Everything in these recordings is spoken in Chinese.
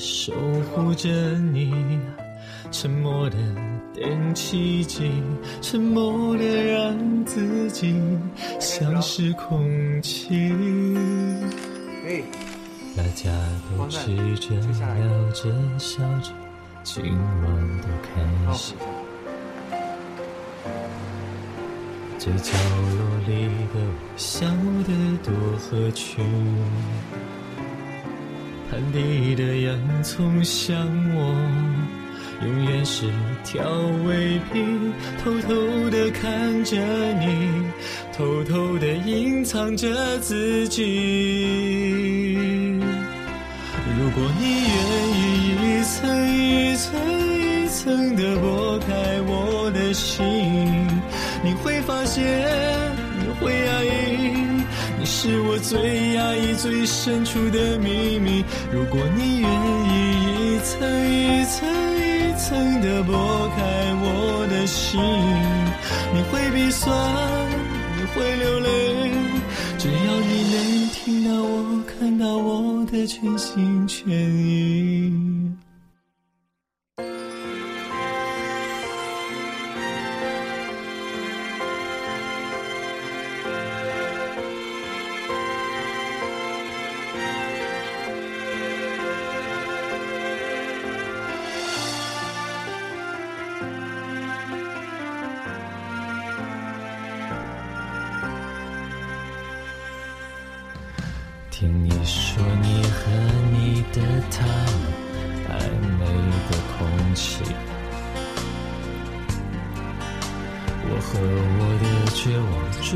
守护着你，沉默的等奇迹，沉默的让自己像是空气。大家都吃着、聊着、笑着，今晚都开心。这角落里的我，笑得多合群。盘底的洋葱像我，永远是调味品，偷偷的看着你，偷偷的隐藏着自己。如果你愿意一层一层一层的剥开我的心。你会发现，你会压抑，是我最压抑、最深处的秘密。如果你愿意一层一层一层的剥开我的心，你会鼻酸，你会流泪，只要你能听到我、看到我的全心全意。听你说你和你的他暧昧的空气，我和我的绝望装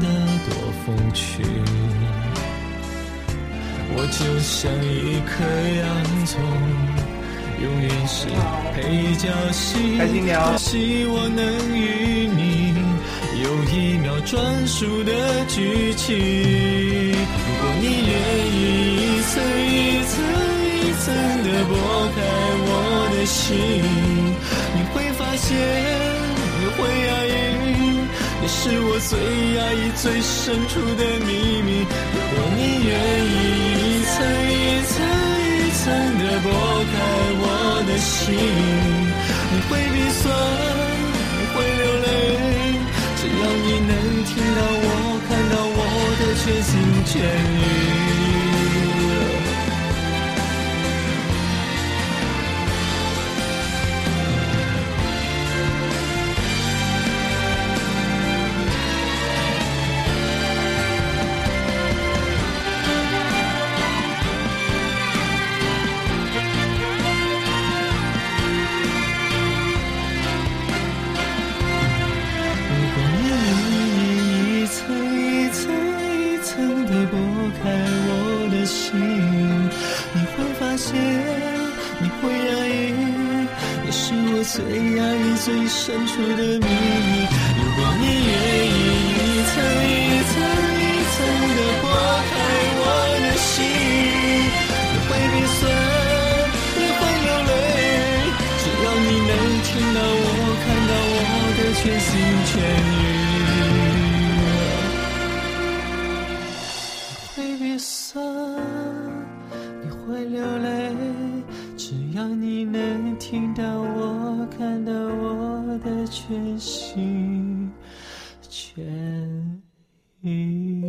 得多风趣。我就像一颗洋葱，永远是配角戏，多希望能与你有一秒专属的剧情。如果你愿意一层一层一层的剥开我的心，你会发现你会压抑，你是我最压抑最深处的秘密。如果你愿意一层一层一层的剥开我的心，你会鼻酸，你能听到我，看到我的。全心全意。最压抑、最深处的秘密。如果你愿意一层一层一层的剥开我的心，你会鼻酸，你会流泪。只要你能听到我、看到我的全心全意，你会鼻酸，你会流泪。只要你能听到我。看到我的全心全意。